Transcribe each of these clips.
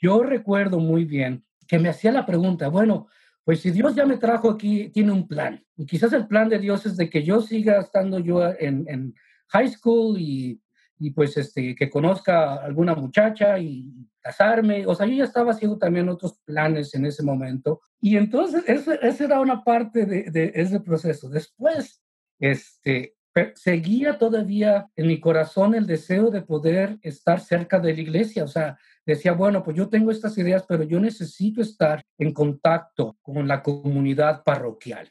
yo recuerdo muy bien que me hacía la pregunta, bueno, pues si Dios ya me trajo aquí, tiene un plan. Y quizás el plan de Dios es de que yo siga estando yo en, high school y, y, pues este, que conozca a alguna muchacha y casarme. O sea, yo ya estaba haciendo también otros planes en ese momento. Y entonces esa era una parte de ese proceso. Después, este, seguía todavía en mi corazón el deseo de poder estar cerca de la iglesia. O sea, decía, bueno, pues yo tengo estas ideas, pero yo necesito estar en contacto con la comunidad parroquial.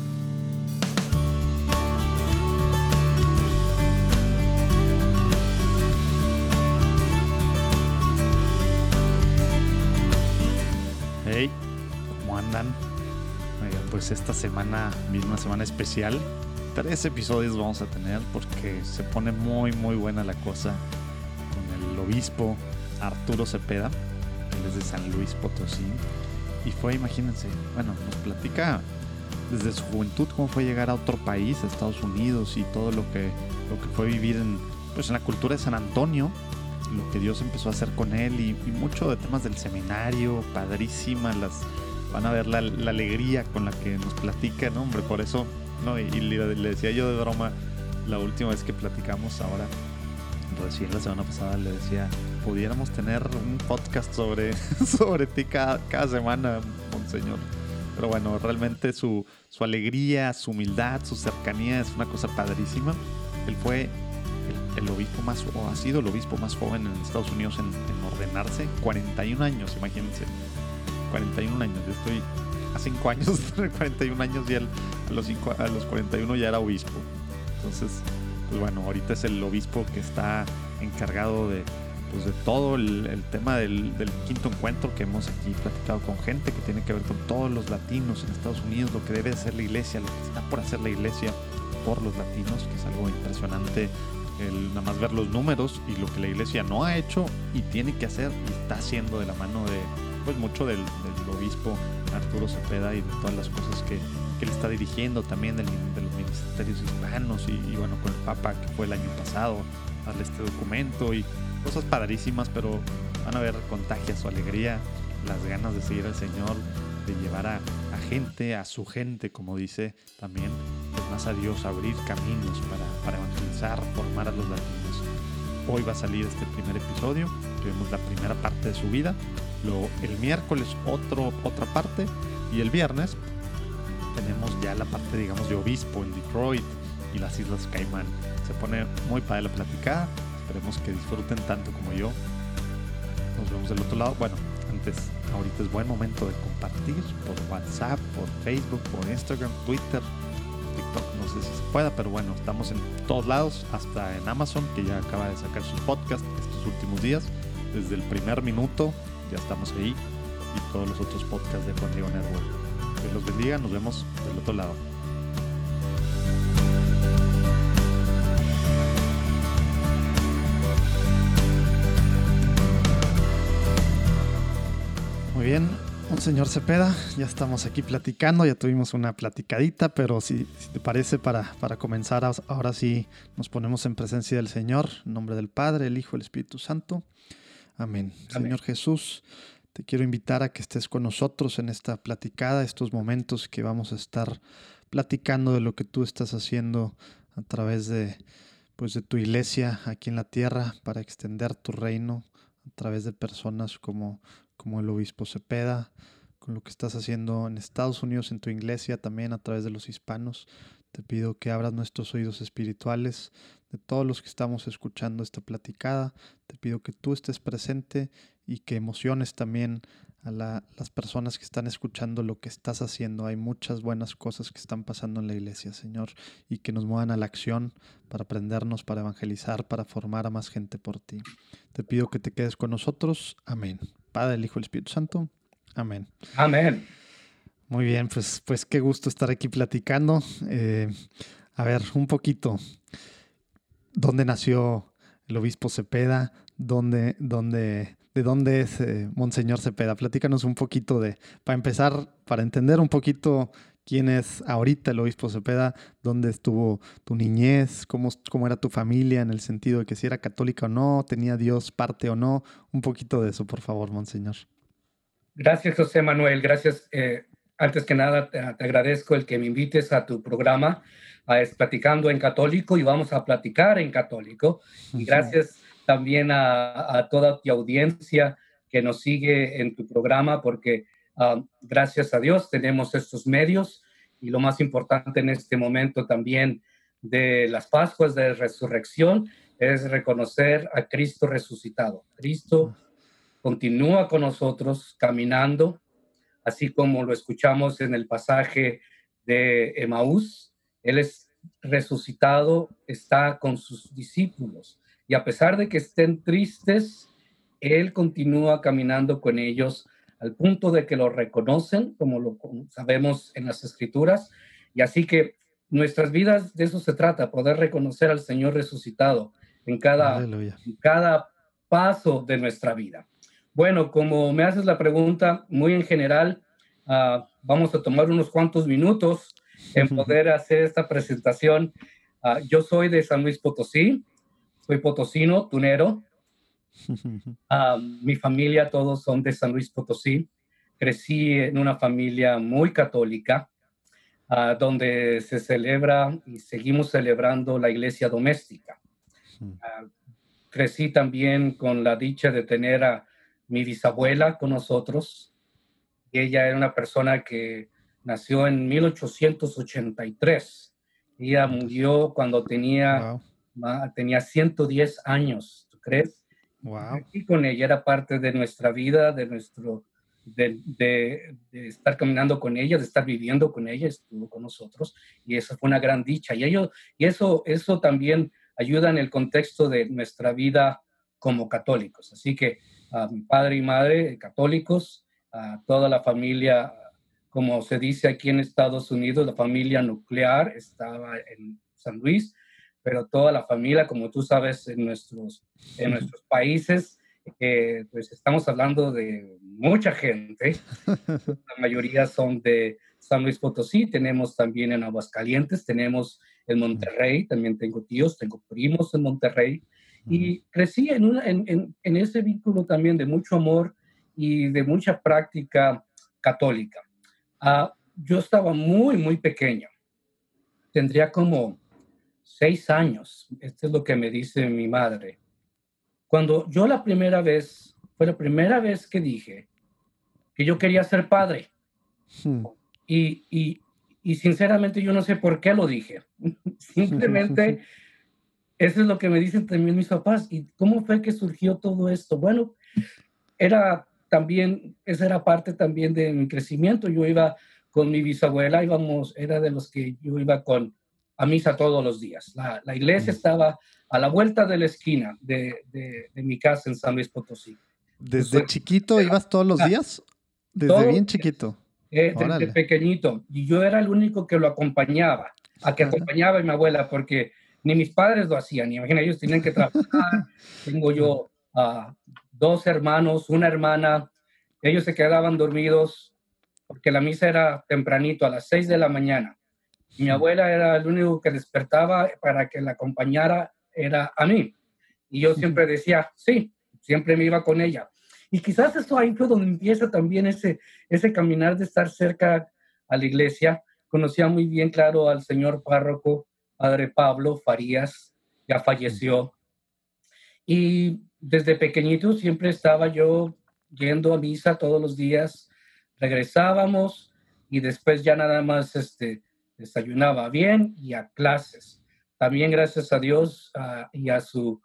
¿Cómo andan? pues esta semana viene una semana especial. Tres episodios vamos a tener porque se pone muy muy buena la cosa con el obispo Arturo Cepeda, él es de San Luis Potosí. Y fue, imagínense, bueno, nos platica desde su juventud cómo fue llegar a otro país, a Estados Unidos y todo lo que, lo que fue vivir en, pues en la cultura de San Antonio, lo que Dios empezó a hacer con él y, y mucho de temas del seminario, padrísimas las van a ver la, alegría con la que nos platica, ¿no? Hombre, por eso, ¿no? Y, le, decía yo de broma la última vez que platicamos ahora, recién la semana pasada le decía, pudiéramos tener un podcast sobre, sobre ti cada, semana, monseñor. Pero bueno, realmente su, su alegría, su humildad, su cercanía es una cosa padrísima. Él fue el, obispo más, o ha sido el obispo más joven en Estados Unidos en, en ordenarse, 41 años, imagínense. 41 años. Yo estoy a 5 años de 41 años y a, los a los 41 ya era obispo. Entonces, pues bueno, ahorita es el obispo que está encargado de, pues de todo el, tema del, quinto encuentro que hemos aquí platicado con gente que tiene que ver con todos los latinos en Estados Unidos, lo que debe hacer la iglesia, lo que está por hacer la iglesia por los latinos, que es algo impresionante el nada más ver los números y lo que la iglesia no ha hecho y tiene que hacer y está haciendo de la mano de, pues mucho del, obispo Arturo Cepeda y de todas las cosas que, él está dirigiendo también de los ministerios hispanos y, bueno con el Papa que fue el año pasado darle este documento y cosas padrísimas pero van a ver contagia su alegría las ganas de seguir al Señor de llevar a, gente a su gente como dice también pues más a Dios abrir caminos para, para evangelizar formar a los latinos. Hoy va a salir este primer episodio tuvimos la primera parte de su vida el miércoles otro, otra parte y el viernes tenemos ya la parte, digamos, de obispo en Detroit y las Islas Caimán. Se pone muy padre la platicada. Esperemos que disfruten tanto como yo. Nos vemos del otro lado. Bueno, antes, ahorita es buen momento de compartir por WhatsApp, por Facebook, por Instagram, Twitter, TikTok. No sé si se pueda, pero bueno, estamos en todos lados, hasta en Amazon, que ya acaba de sacar su podcast estos últimos días. Desde el primer minuto ya estamos ahí y todos los otros podcasts de Juan Diego Network. Que los bendiga, nos vemos del otro lado. Muy bien, un señor Cepeda, ya estamos aquí platicando, ya tuvimos una platicadita, pero si, te parece para, para comenzar, ahora sí nos ponemos en presencia del Señor, en nombre del Padre, el Hijo, el Espíritu Santo. Amén. Señor Jesús, te quiero invitar a que estés con nosotros en esta platicada, estos momentos que vamos a estar platicando de lo que tú estás haciendo a través de pues de tu iglesia aquí en la tierra para extender tu reino a través de personas como como el obispo Cepeda, con lo que estás haciendo en Estados Unidos en tu iglesia también a través de los hispanos. Te pido que abras nuestros oídos espirituales de todos los que estamos escuchando esta platicada. Te pido que tú estés presente y que emociones también a las personas que están escuchando lo que estás haciendo. Hay muchas buenas cosas que están pasando en la iglesia, Señor, y que nos muevan a la acción para aprendernos, para evangelizar, para formar a más gente por ti. Te pido que te quedes con nosotros. Amén. Padre, el Hijo, el Espíritu Santo. Amén. Amén. Muy bien, pues, pues qué gusto estar aquí platicando. Eh, a ver, un poquito, ¿dónde nació el obispo Cepeda? ¿Dónde, dónde, ¿De dónde es eh, Monseñor Cepeda? Platícanos un poquito de, para empezar, para entender un poquito quién es ahorita el obispo Cepeda, dónde estuvo tu niñez, cómo, cómo era tu familia en el sentido de que si era católica o no, tenía Dios parte o no. Un poquito de eso, por favor, Monseñor. Gracias, José Manuel. Gracias. Eh, antes que nada, te, agradezco el que me invites a tu programa, a es Platicando en Católico, y vamos a platicar en Católico. Y gracias también a, toda tu audiencia que nos sigue en tu programa, porque ah, gracias a Dios tenemos estos medios y lo más importante en este momento también de las Pascuas de Resurrección es reconocer a Cristo resucitado. Cristo continúa con nosotros caminando así como lo escuchamos en el pasaje de Emaús, Él es resucitado, está con sus discípulos. Y a pesar de que estén tristes, Él continúa caminando con ellos al punto de que lo reconocen, como lo sabemos en las escrituras, y así que nuestras vidas de eso se trata, poder reconocer al Señor resucitado en cada, en cada paso de nuestra vida. Bueno, como me haces la pregunta muy en general, ah, vamos a tomar unos cuantos minutos en poder hacer esta presentación. Ah, yo soy de San Luis Potosí, soy potosino, tunero. Ah, mi familia, todos son de San Luis Potosí. Crecí en una familia muy católica, donde se celebra y seguimos celebrando la iglesia doméstica. crecí también con la dicha de tener a mi bisabuela con nosotros. Ella era una persona que nació en 1883. Ella murió cuando tenía, tenía 110 años, ¿tú crees? Wow. Y con ella era parte de nuestra vida, de nuestro, de, de, estar caminando con ella, de estar viviendo con ella, estuvo con nosotros y eso fue una gran dicha. Y, ello, y eso, eso también ayuda en el contexto de nuestra vida como católicos. Así que a mi padre y madre católicos, a toda la familia, como se dice aquí en Estados Unidos, la familia nuclear estaba en San Luis, pero toda la familia, como tú sabes, en nuestros, en nuestros países, eh, pues estamos hablando de mucha gente. La mayoría son de San Luis Potosí, tenemos también en Aguascalientes, tenemos en Monterrey, también tengo tíos, tengo primos en Monterrey, y crecí en, en, en, ese vínculo también de mucho amor y de mucha práctica católica. Ah, yo estaba muy, muy pequeño. Tendría como seis años. Esto es lo que me dice mi madre. Cuando yo la primera vez, fue la primera vez que dije que yo quería ser padre. Hmm. Y, y, y sinceramente yo no sé por qué lo dije. Simplemente Eso es lo que me dicen también mis papás. ¿Y cómo fue que surgió todo esto? Bueno, era también, esa era parte también de mi crecimiento. Yo iba con mi bisabuela, íbamos, era de los que yo iba con a misa todos los días. La, la iglesia estaba a la vuelta de la esquina de, de, mi casa en San Luis Potosí. ¿Desde chiquito ibas todos los días? Desde bien chiquito. Eh, desde pequeñito. Y yo era el único que lo acompañaba, a que acompañaba a mi abuela, porque ni mis padres lo hacían, imagina, ellos tenían que trabajar. Tengo yo uh, dos hermanos, una hermana, ellos se quedaban dormidos porque la misa era tempranito, a las seis de la mañana. Mi abuela era el único que despertaba para que la acompañara, era a mí. Y yo siempre decía, sí, siempre me iba con ella. Y quizás eso ahí fue donde empieza también ese, ese caminar de estar cerca a la iglesia. Conocía muy bien, claro, al señor párroco padre Pablo Farías, ya falleció. Y desde pequeñito siempre estaba yo yendo a misa todos los días, regresábamos y después ya nada más este, desayunaba bien y a clases. También gracias a Dios y, a su,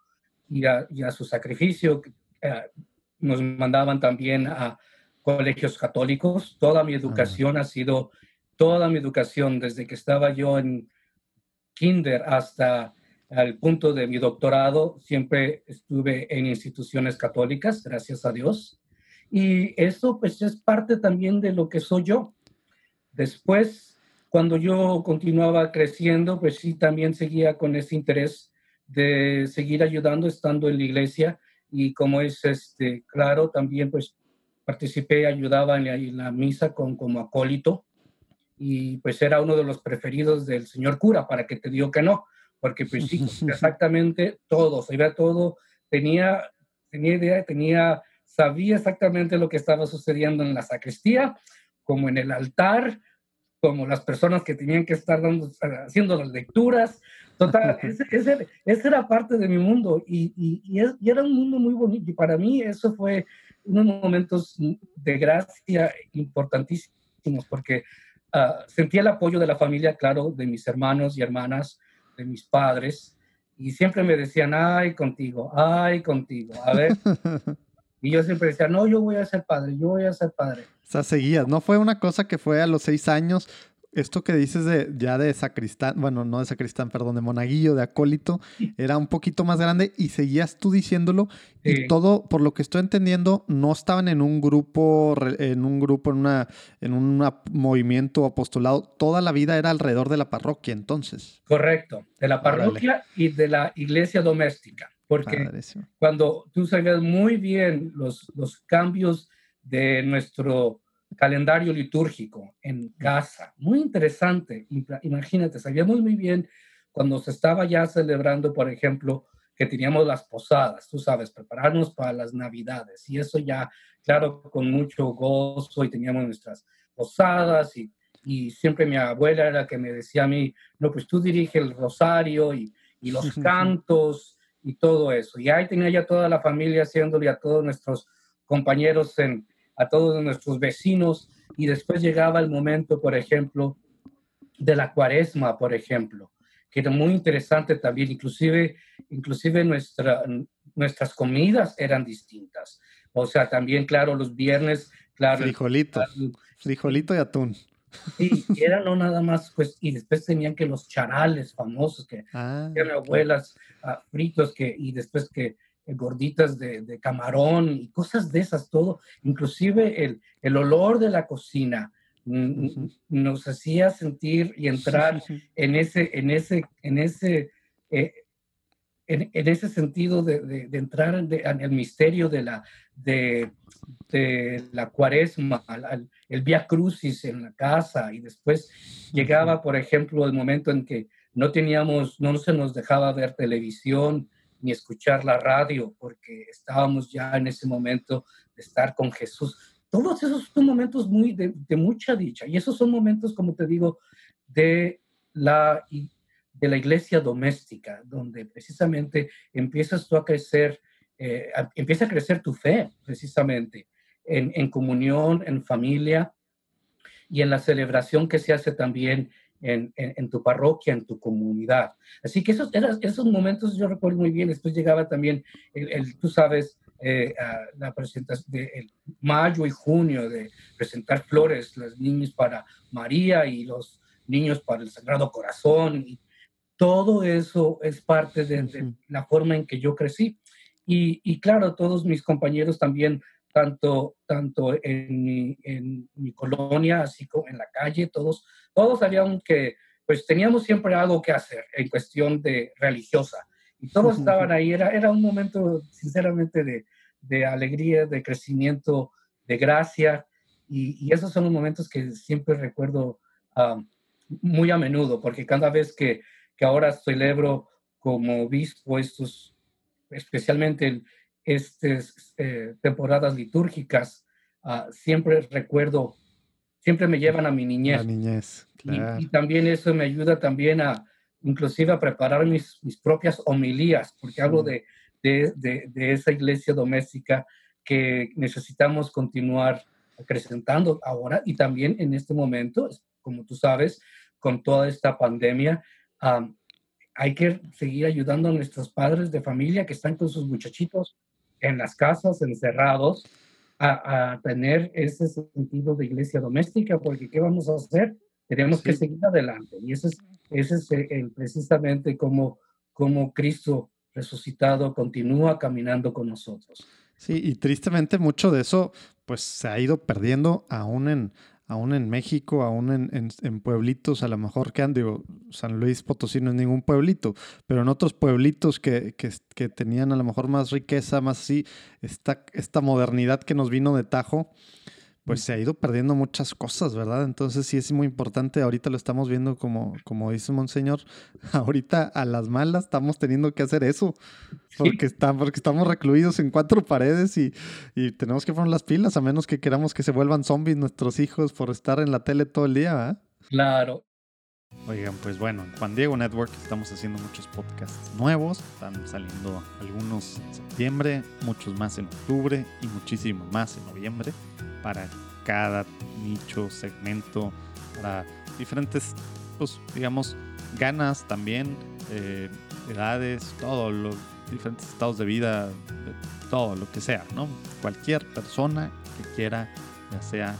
y, a, su sacrificio eh, nos mandaban también a colegios católicos. Toda mi educación ha sido, toda mi educación desde que estaba yo en kinder hasta el punto de mi doctorado, siempre estuve en instituciones católicas, gracias a Dios. Y eso pues es parte también de lo que soy yo. Después, cuando yo continuaba creciendo, pues sí, también seguía con ese interés de seguir ayudando estando en la iglesia y como es este claro también pues participé ayudaba en la, misa con como acólito y pues era uno de los preferidos del señor cura para que te digo que no porque pues sí exactamente todo sabía todo tenía tenía idea tenía sabía exactamente lo que estaba sucediendo en la sacristía como en el altar como las personas que tenían que estar dando, haciendo las lecturas, Total, ese, ese, era parte de mi mundo y, y, era un mundo muy bonito y para mí eso fue unos momentos de gracia importantísimos porque uh, sentí el apoyo de la familia, claro, de mis hermanos y hermanas, de mis padres y siempre me decían, ay, contigo, ay, contigo, a ver. y yo siempre decía, no, yo voy a ser padre, yo voy a ser padre. O sea, seguías, no fue una cosa que fue a los seis años, esto que dices de ya de sacristán, bueno, no de sacristán, perdón, de monaguillo, de acólito, era un poquito más grande y seguías tú diciéndolo y todo, por lo que estoy entendiendo, no estaban en un grupo, en un grupo, en una, en un movimiento apostolado, toda la vida era alrededor de la parroquia, entonces. Correcto, de la parroquia y de la iglesia doméstica, porque cuando tú sabías muy bien los, los cambios de nuestro calendario litúrgico en casa. Muy interesante. Imagínate, sabíamos muy bien cuando se estaba ya celebrando, por ejemplo, que teníamos las posadas, tú sabes, prepararnos para las navidades. Y eso ya, claro, con mucho gozo y teníamos nuestras posadas y, y siempre mi abuela era la que me decía a mí, no, pues tú dirige el rosario y, y los cantos y todo eso. Y ahí tenía ya toda la familia haciéndolo y a todos nuestros compañeros en, a todos nuestros vecinos y después llegaba el momento, por ejemplo, de la cuaresma, por ejemplo, que era muy interesante también, inclusive, inclusive nuestra, nuestras comidas eran distintas. O sea, también, claro, los viernes, claro. Frijolito, frijolito y atún. Sí, era no nada más, pues, y después tenían que los charales famosos que ah, eran abuelas ah, fritos que, y después que gorditas de, camarón y cosas de esas, todo, inclusive el, el olor de la cocina nos hacía sentir y entrar en ese, en ese, en ese, eh, en, ese sentido de, de, entrar en, el misterio de la, de, la cuaresma, el via crucis en la casa y después llegaba, por ejemplo, el momento en que no teníamos, no se nos dejaba ver televisión, ni escuchar la radio, porque estábamos ya en ese momento de estar con Jesús. Todos esos son momentos muy de, mucha dicha y esos son momentos, como te digo, de la, de la iglesia doméstica, donde precisamente empiezas tú a crecer, eh, empieza a crecer tu fe, precisamente, en, en comunión, en familia y en la celebración que se hace también en, tu parroquia, en tu comunidad. Así que esos, esos momentos yo recuerdo muy bien. Después llegaba también, el, tú sabes, eh, la presentación de mayo y junio de presentar flores, los niños para María y los niños para el Sagrado Corazón. Y todo eso es parte de, la forma en que yo crecí. Y, y, claro, todos mis compañeros también, tanto, tanto en mi, en mi colonia, así como en la calle, todos todos sabían que pues teníamos siempre algo que hacer en cuestión de religiosa. Y todos estaban ahí, era, era un momento sinceramente de, de alegría, de crecimiento, de gracia. Y, esos son los momentos que siempre recuerdo muy a menudo, porque cada vez que, que ahora celebro como obispo estos, especialmente estas eh, temporadas litúrgicas, uh, siempre recuerdo siempre me llevan a mi niñez. niñez, y, también eso me ayuda también a, inclusive a preparar mis, mis propias homilías, porque hablo de, de, de, esa iglesia doméstica que necesitamos continuar acrecentando ahora y también en este momento, como tú sabes, con toda esta pandemia, hay que seguir ayudando a nuestros padres de familia que están con sus muchachitos en las casas, encerrados, a, tener ese sentido de iglesia doméstica, porque ¿qué vamos a hacer? Tenemos que seguir adelante. Y ese es, ese es el, precisamente como, como Cristo resucitado continúa caminando con nosotros. Sí, y tristemente mucho de eso pues se ha ido perdiendo aún en, aún en México, aún en, pueblitos, a lo mejor que han, digo, San Luis Potosí no es ningún pueblito, pero en otros pueblitos que, que, tenían a lo mejor más riqueza, más así, esta, esta modernidad que nos vino de tajo, pues se ha ido perdiendo muchas cosas, ¿verdad? Entonces sí es muy importante, ahorita lo estamos viendo como, como dice Monseñor, ahorita a las malas estamos teniendo que hacer eso, porque, está, porque estamos recluidos en cuatro paredes y, y, tenemos que poner las pilas, a menos que queramos que se vuelvan zombies nuestros hijos por estar en la tele todo el día, ¿verdad? Claro. Oigan, pues bueno, en Juan Diego Network estamos haciendo muchos podcasts nuevos, están saliendo algunos en septiembre, muchos más en octubre y muchísimos más en noviembre para cada nicho, segmento, para diferentes, pues, digamos, ganas también, eh, edades, todo, los diferentes estados de vida, todo lo que sea, ¿no? Cualquier persona que quiera, ya sea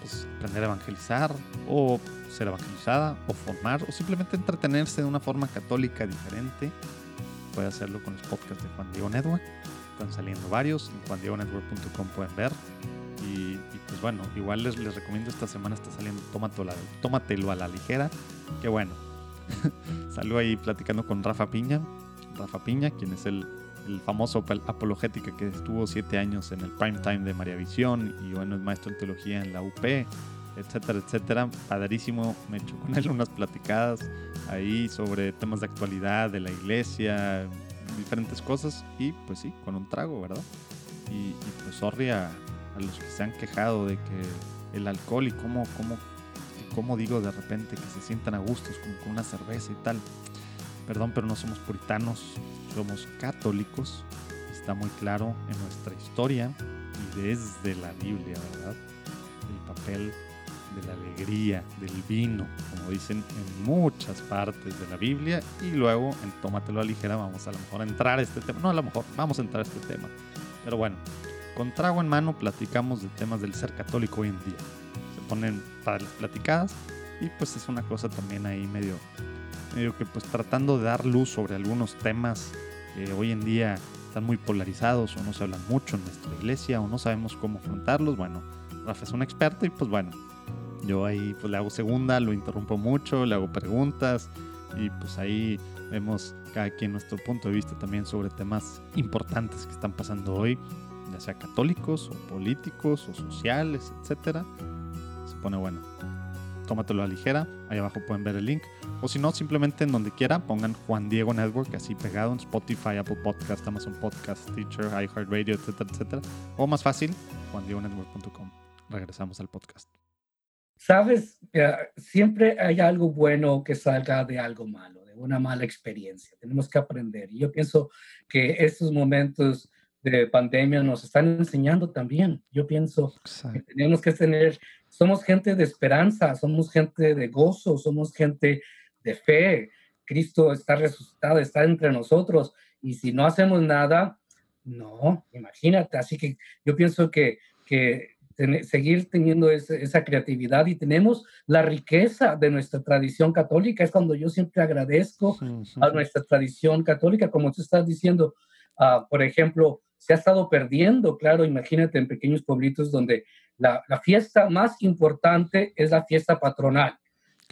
pues, aprender a evangelizar o ser evangelizada o formar o simplemente entretenerse de una forma católica diferente, puede hacerlo con los podcasts de Juan Diego Network. Están saliendo varios, en juandiegonetwork.com pueden ver y, pues bueno, igual les, les, recomiendo esta semana está saliendo Tómatelo, tómatelo a la ligera. Que bueno, salió ahí platicando con Rafa Piña. Rafa Piña, quien es el, el famoso apologética que estuvo siete años en el prime time de María Visión y bueno, es maestro en teología en la UP, etcétera, etcétera. Padrísimo, me echo con él unas platicadas ahí sobre temas de actualidad de la iglesia, diferentes cosas y pues sí, con un trago, ¿verdad? Y, y pues sorry a, a los que se han quejado de que el alcohol y cómo, cómo, cómo digo de repente que se sientan a gustos como con una cerveza y tal. Perdón, pero no somos puritanos, somos católicos. Está muy claro en nuestra historia y desde la Biblia, ¿verdad? El papel de la alegría, del vino, como dicen en muchas partes de la Biblia. Y luego en Tómatelo a ligera vamos a lo mejor a entrar a este tema. No, a lo mejor vamos a entrar a este tema. Pero bueno, con trago en mano platicamos de temas del ser católico hoy en día. Se ponen para las platicadas y pues es una cosa también ahí medio, medio que pues tratando de dar luz sobre algunos temas que hoy en día están muy polarizados o no se hablan mucho en nuestra iglesia o no sabemos cómo afrontarlos. Bueno, Rafa es un experto y pues bueno, yo ahí pues le hago segunda, lo interrumpo mucho, le hago preguntas y pues ahí vemos cada quien nuestro punto de vista también sobre temas importantes que están pasando hoy ya sea católicos o políticos o sociales, etcétera. Se pone bueno. Tómatelo a ligera, ahí abajo pueden ver el link. O si no, simplemente en donde quiera pongan Juan Diego Network, así pegado en Spotify, Apple Podcast, Amazon Podcast, Teacher, iHeartRadio, etcétera, etcétera. O más fácil, juandiegonetwork.com. Regresamos al podcast. Sabes, siempre hay algo bueno que salga de algo malo, de una mala experiencia. Tenemos que aprender. Y yo pienso que estos momentos de pandemia nos están enseñando también. Yo pienso que tenemos que tener, somos gente de esperanza, somos gente de gozo, somos gente de fe. Cristo está resucitado, está entre nosotros. Y si no hacemos nada, no, imagínate. Así que yo pienso que, que seguir teniendo esa creatividad y tenemos la riqueza de nuestra tradición católica. Es cuando yo siempre agradezco a nuestra tradición católica, como tú estás diciendo, uh, por ejemplo, se ha estado perdiendo, claro, imagínate en pequeños pueblitos donde la, fiesta más importante es la fiesta patronal.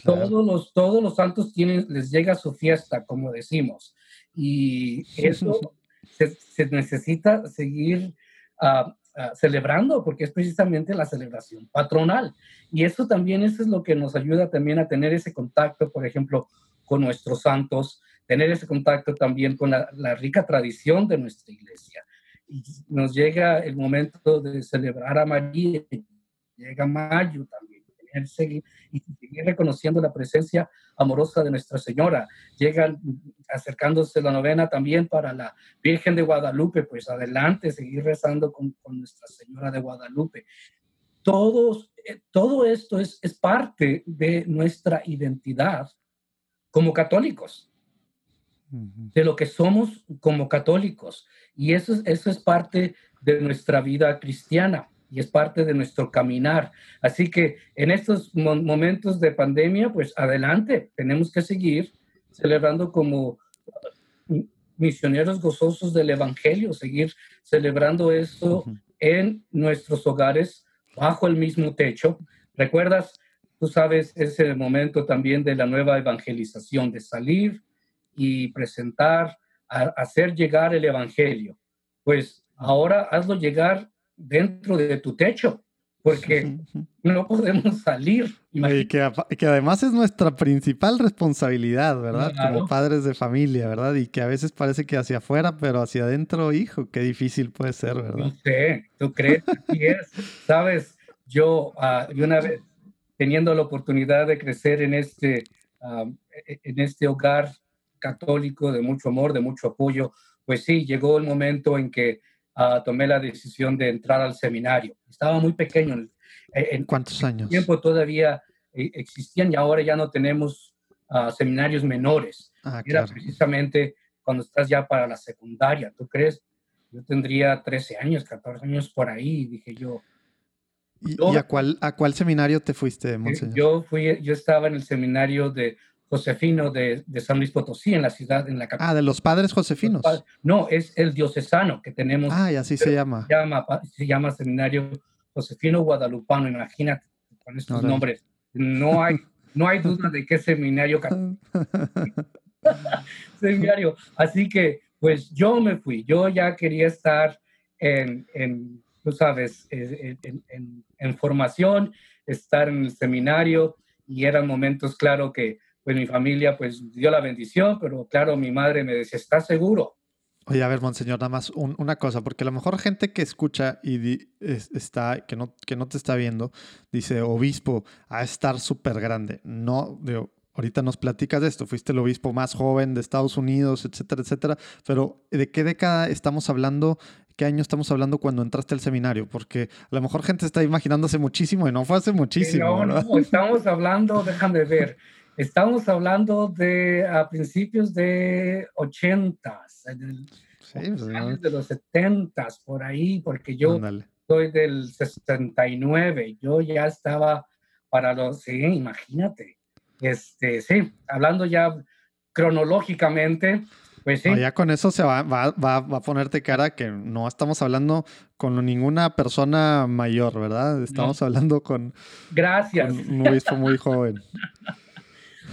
Todos, los, todos los santos tienen, les llega su fiesta, como decimos. Y eso se, necesita seguir ah, ah, celebrando porque es precisamente la celebración patronal. Y eso también eso es lo que nos ayuda también a tener ese contacto, por ejemplo, con nuestros santos, tener ese contacto también con la, la rica tradición de nuestra iglesia nos llega el momento de celebrar a María, llega mayo también, y seguir reconociendo la presencia amorosa de Nuestra Señora. Llegan acercándose la novena también para la Virgen de Guadalupe, pues adelante, seguir rezando con, con Nuestra Señora de Guadalupe. Todos, eh, todo esto es, es parte de nuestra identidad como católicos de lo que somos como católicos. Y eso, eso es parte de nuestra vida cristiana y es parte de nuestro caminar. Así que en estos momentos de pandemia, pues adelante, tenemos que seguir celebrando como misioneros gozosos del Evangelio, seguir celebrando esto en nuestros hogares bajo el mismo techo, ¿Recuerdas? Tú sabes, ese momento también de la nueva evangelización, de salir y presentar, hacer llegar el evangelio. Pues ahora hazlo llegar dentro de tu techo, porque no podemos salir. Y que, que, además es nuestra principal responsabilidad, ¿verdad? Como padres de familia, ¿verdad? Y que a veces parece que hacia afuera, pero hacia adentro, hijo, qué difícil puede ser, ¿verdad? No sé, tú crees, así es. Sabes, yo, uh, una vez teniendo la oportunidad de crecer en este, e, en este hogar católico de mucho amor, de mucho apoyo, pues sí, llegó el momento en que uh, tomé la decisión de entrar al seminario. Estaba muy pequeño. En, ¿Cuántos años? tiempo todavía eh, existían y ahora ya no tenemos uh, seminarios menores. Ah, Era precisamente cuando estás ya para la secundaria, ¿tú crees? Yo tendría 13 años, 14 años por ahí, dije yo. ¿Y, a, cuál, a cuál seminario te fuiste, Monseñor? Yo, fui, yo estaba en el seminario de Josefino de, de, San Luis Potosí, en la ciudad, en la capital. Ah, de los padres josefinos. no, es el diocesano que tenemos. Ah, y así se llama. Se llama, se llama Seminario Josefino Guadalupano, imagínate con estos nombres. No hay, no hay duda de qué seminario seminario. Así que, pues yo me fui. Yo ya quería estar en, en tú sabes, en, en, en formación, estar en el seminario y eran momentos, claro, que pues mi familia pues dio la bendición, pero claro, mi madre me decía, ¿estás seguro? Oye, a ver, monseñor, nada más una cosa, porque a lo mejor gente que escucha y está, que no, que no te está viendo, dice, obispo, a estar súper grande. No, digo, ahorita nos platicas de esto, fuiste el obispo más joven de Estados Unidos, etcétera, etcétera, pero ¿de qué década estamos hablando? ¿Qué año estamos hablando cuando entraste al seminario? Porque a lo mejor gente está imaginándose muchísimo y no fue hace muchísimo. No, no, estamos hablando, déjame ver, Estamos hablando de a principios de 80, sí, pues, de los 70, por ahí, porque yo soy del 69, yo ya estaba para los, sí, imagínate, este, sí, hablando ya cronológicamente, pues sí. ya con eso se va, va, va, a ponerte cara que no estamos hablando con ninguna persona mayor, ¿verdad? Estamos hablando con, Gracias. un obispo muy joven.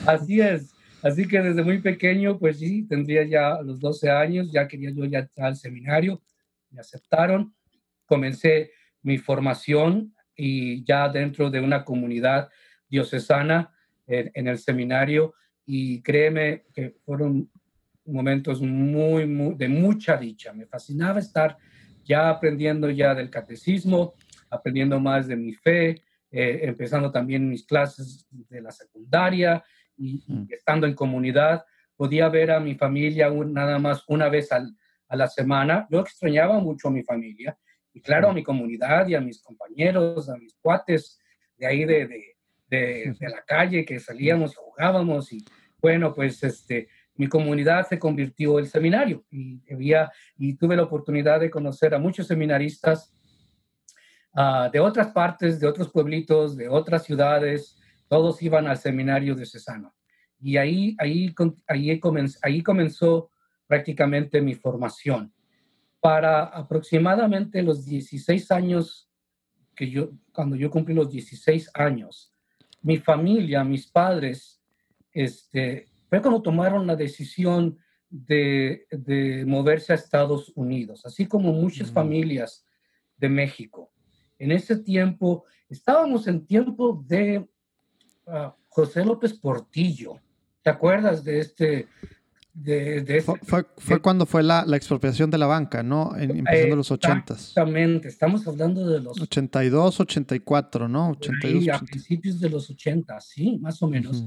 Así es. Así que desde muy pequeño, pues sí, tendría ya los 12 años, ya quería yo ya entrar al seminario, me aceptaron, comencé mi formación y ya dentro de una comunidad diocesana en, el seminario y créeme que fueron momentos muy, muy, de mucha dicha. Me fascinaba estar ya aprendiendo ya del catecismo, aprendiendo más de mi fe, eh, empezando también mis clases de la secundaria y, mm. estando en comunidad, podía ver a mi familia nada más una vez a la semana. Yo extrañaba mucho a mi familia y claro, a mm. mi comunidad y a mis compañeros, a mis cuates de ahí de, de, de, la calle que salíamos y jugábamos y bueno, pues este, mi comunidad se convirtió en seminario y, había, y tuve la oportunidad de conocer a muchos seminaristas uh, de otras partes, de otros pueblitos, de otras ciudades, todos iban al seminario de Cesano. Y ahí, ahí, ahí, comenzó, ahí comenzó prácticamente mi formación. Para aproximadamente los 16 años, que yo, cuando yo cumplí los 16 años, mi familia, mis padres, este, fue cuando tomaron la decisión de, de moverse a Estados Unidos, así como muchas mm. familias de México. En ese tiempo, estábamos en tiempo de José López Portillo. ¿Te acuerdas de este? De, fue, cuando fue la, expropiación de la banca, ¿no? En, empezando los 80. Exactamente, estamos hablando de los... 82, 84, ¿no? 82, a principios de los 80, sí, más o menos.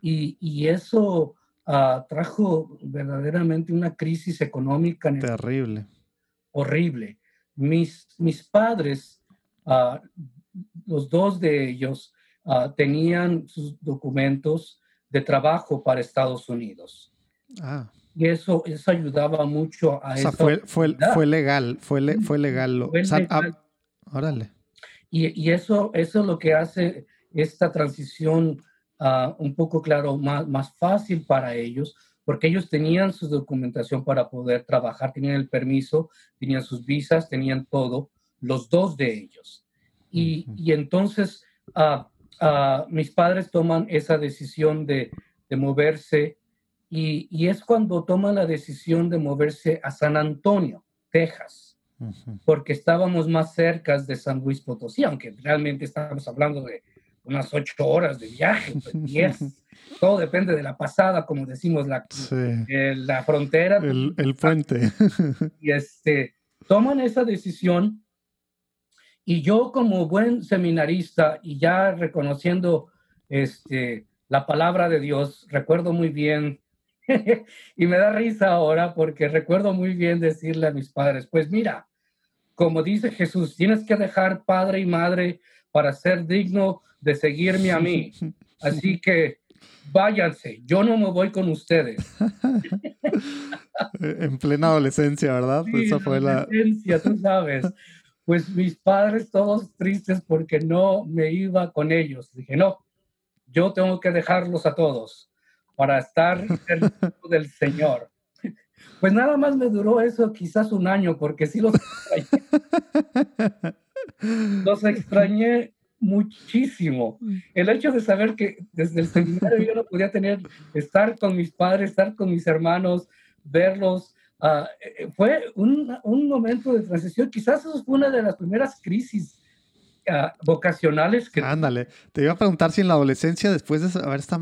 y, y, eso uh, trajo verdaderamente una crisis económica. Terrible. Horrible. Mis, mis padres, uh, los dos de ellos, Ah, tenían sus documentos de trabajo para Estados Unidos. Ah. Y eso, eso ayudaba mucho a eso. fue, fue, fue, legal, fue, fue legal. Ah, órale. Y, y, eso, eso es lo que hace esta transición un poco, claro, más, más fácil para ellos, porque ellos tenían su documentación para poder trabajar, tenían el permiso, tenían sus visas, tenían todo, los dos de ellos. Y, y entonces mis padres toman esa decisión de, de moverse y, y, es cuando toman la decisión de moverse a San Antonio, Texas, porque estábamos más cerca de San Luis Potosí, aunque realmente estábamos hablando de unas ocho horas de viaje, pues, diez. Todo depende de la pasada, como decimos, la, eh, la frontera. El, el puente. Y este, toman esa decisión y yo como buen seminarista y ya reconociendo este, la palabra de Dios, recuerdo muy bien, y me da risa ahora porque recuerdo muy bien decirle a mis padres, pues mira, como dice Jesús, tienes que dejar padre y madre para ser digno de seguirme a mí. Así que váyanse, yo no me voy con ustedes. en plena adolescencia, ¿verdad? Sí, Esa fue la adolescencia, tú sabes. Pues mis padres todos tristes porque no me iba con ellos. Dije, no, yo tengo que dejarlos a todos para estar el del Señor. Pues nada más me duró eso quizás un año porque sí los extrañé. Los extrañé muchísimo. El hecho de saber que desde el seminario yo no podía tener, estar con mis padres, estar con mis hermanos, verlos, uh, fue un, un, momento de transición. Quizás eso fue una de las primeras crisis uh, vocacionales que... Ándale, te iba a preguntar si en la adolescencia, después de haber estar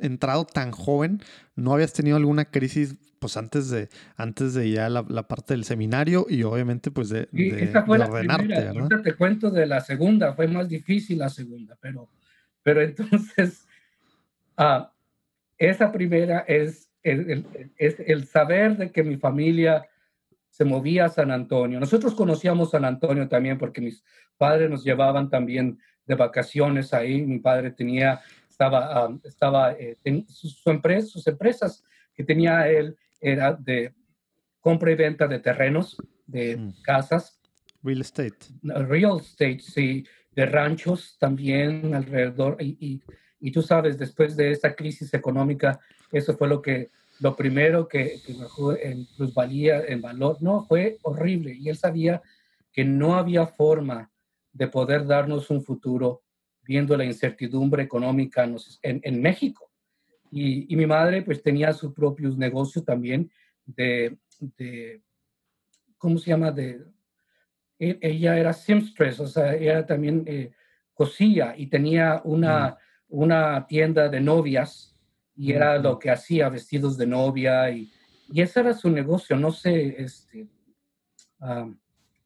entrado tan joven, no habías tenido alguna crisis pues antes de, antes de ya la, la parte del seminario y obviamente pues de, sí, de, esa fue de la primera. Ahorita te cuento de la segunda, fue más difícil la segunda, pero, pero entonces uh, esa primera es el, el, es el saber de que mi familia se movía a San Antonio. Nosotros conocíamos San Antonio también porque mis padres nos llevaban también de vacaciones ahí. Mi padre tenía, estaba, um, estaba eh, su, su empresa, sus empresas que tenía él era de compra y venta de terrenos, de mm. casas. Real estate. Real estate, sí, de ranchos también alrededor. Y, y, y tú sabes, después de esa crisis económica, eso fue lo que lo primero que, que bajó en plusvalía, en valor, no, fue horrible. Y él sabía que no había forma de poder darnos un futuro viendo la incertidumbre económica en, en México. Y, y, mi madre pues tenía sus propios negocios también de, de ¿cómo se llama? De, e, ella era seamstress, o sea, ella también eh, cosía y tenía una, una tienda de novias y era lo que hacía, vestidos de novia y, y ese era su negocio, no sé, este, um,